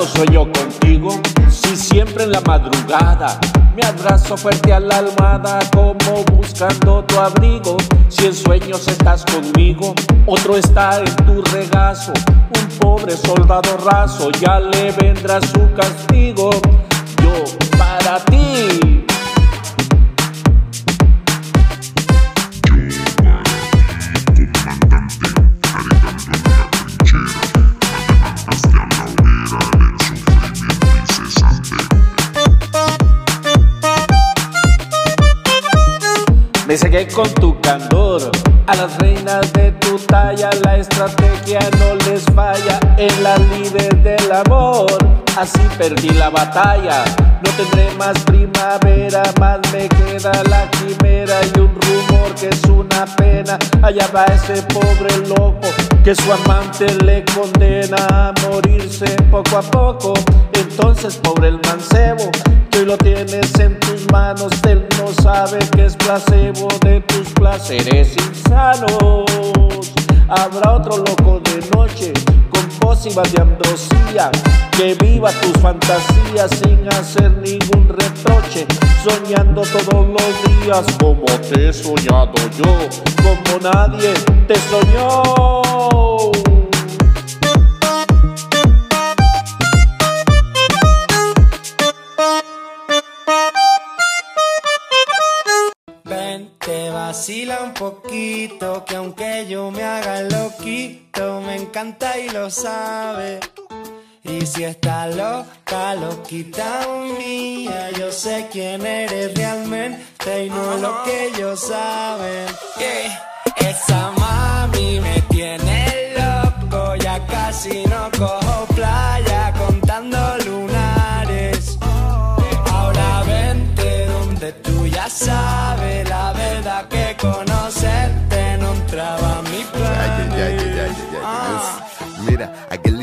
y siempre en la madrugada me abrazo fuerte a la almohada como buscando tu abrigo. Si en sueños estás conmigo, otro está en tu regazo. Un pobre soldado raso ya le vendrá su castigo. Yo para ti. Me seguí con tu candor. A las reinas de tu talla la estrategia no les falla. En la líder del amor, así perdí la batalla. No tendré más primavera, más me queda la quimera y un rumor que es una pena. Allá va ese pobre loco que su amante le condena a morirse poco a poco. Entonces, pobre el mancebo, hoy lo tienes en tus manos, él no sabe que es placebo de tus placeres insanos. Habrá otro loco de noche pócimas de ambrosía. Que viva tus fantasías sin hacer ningún reproche, soñando todos los días como te he soñado yo, como nadie te soñó. Ven, te vacila un poquito, que aunque yo me haga loquito, me encanta y lo sabe. Y si está loca, loquita mía, yo sé quién eres realmente y no lo que ellos saben. I get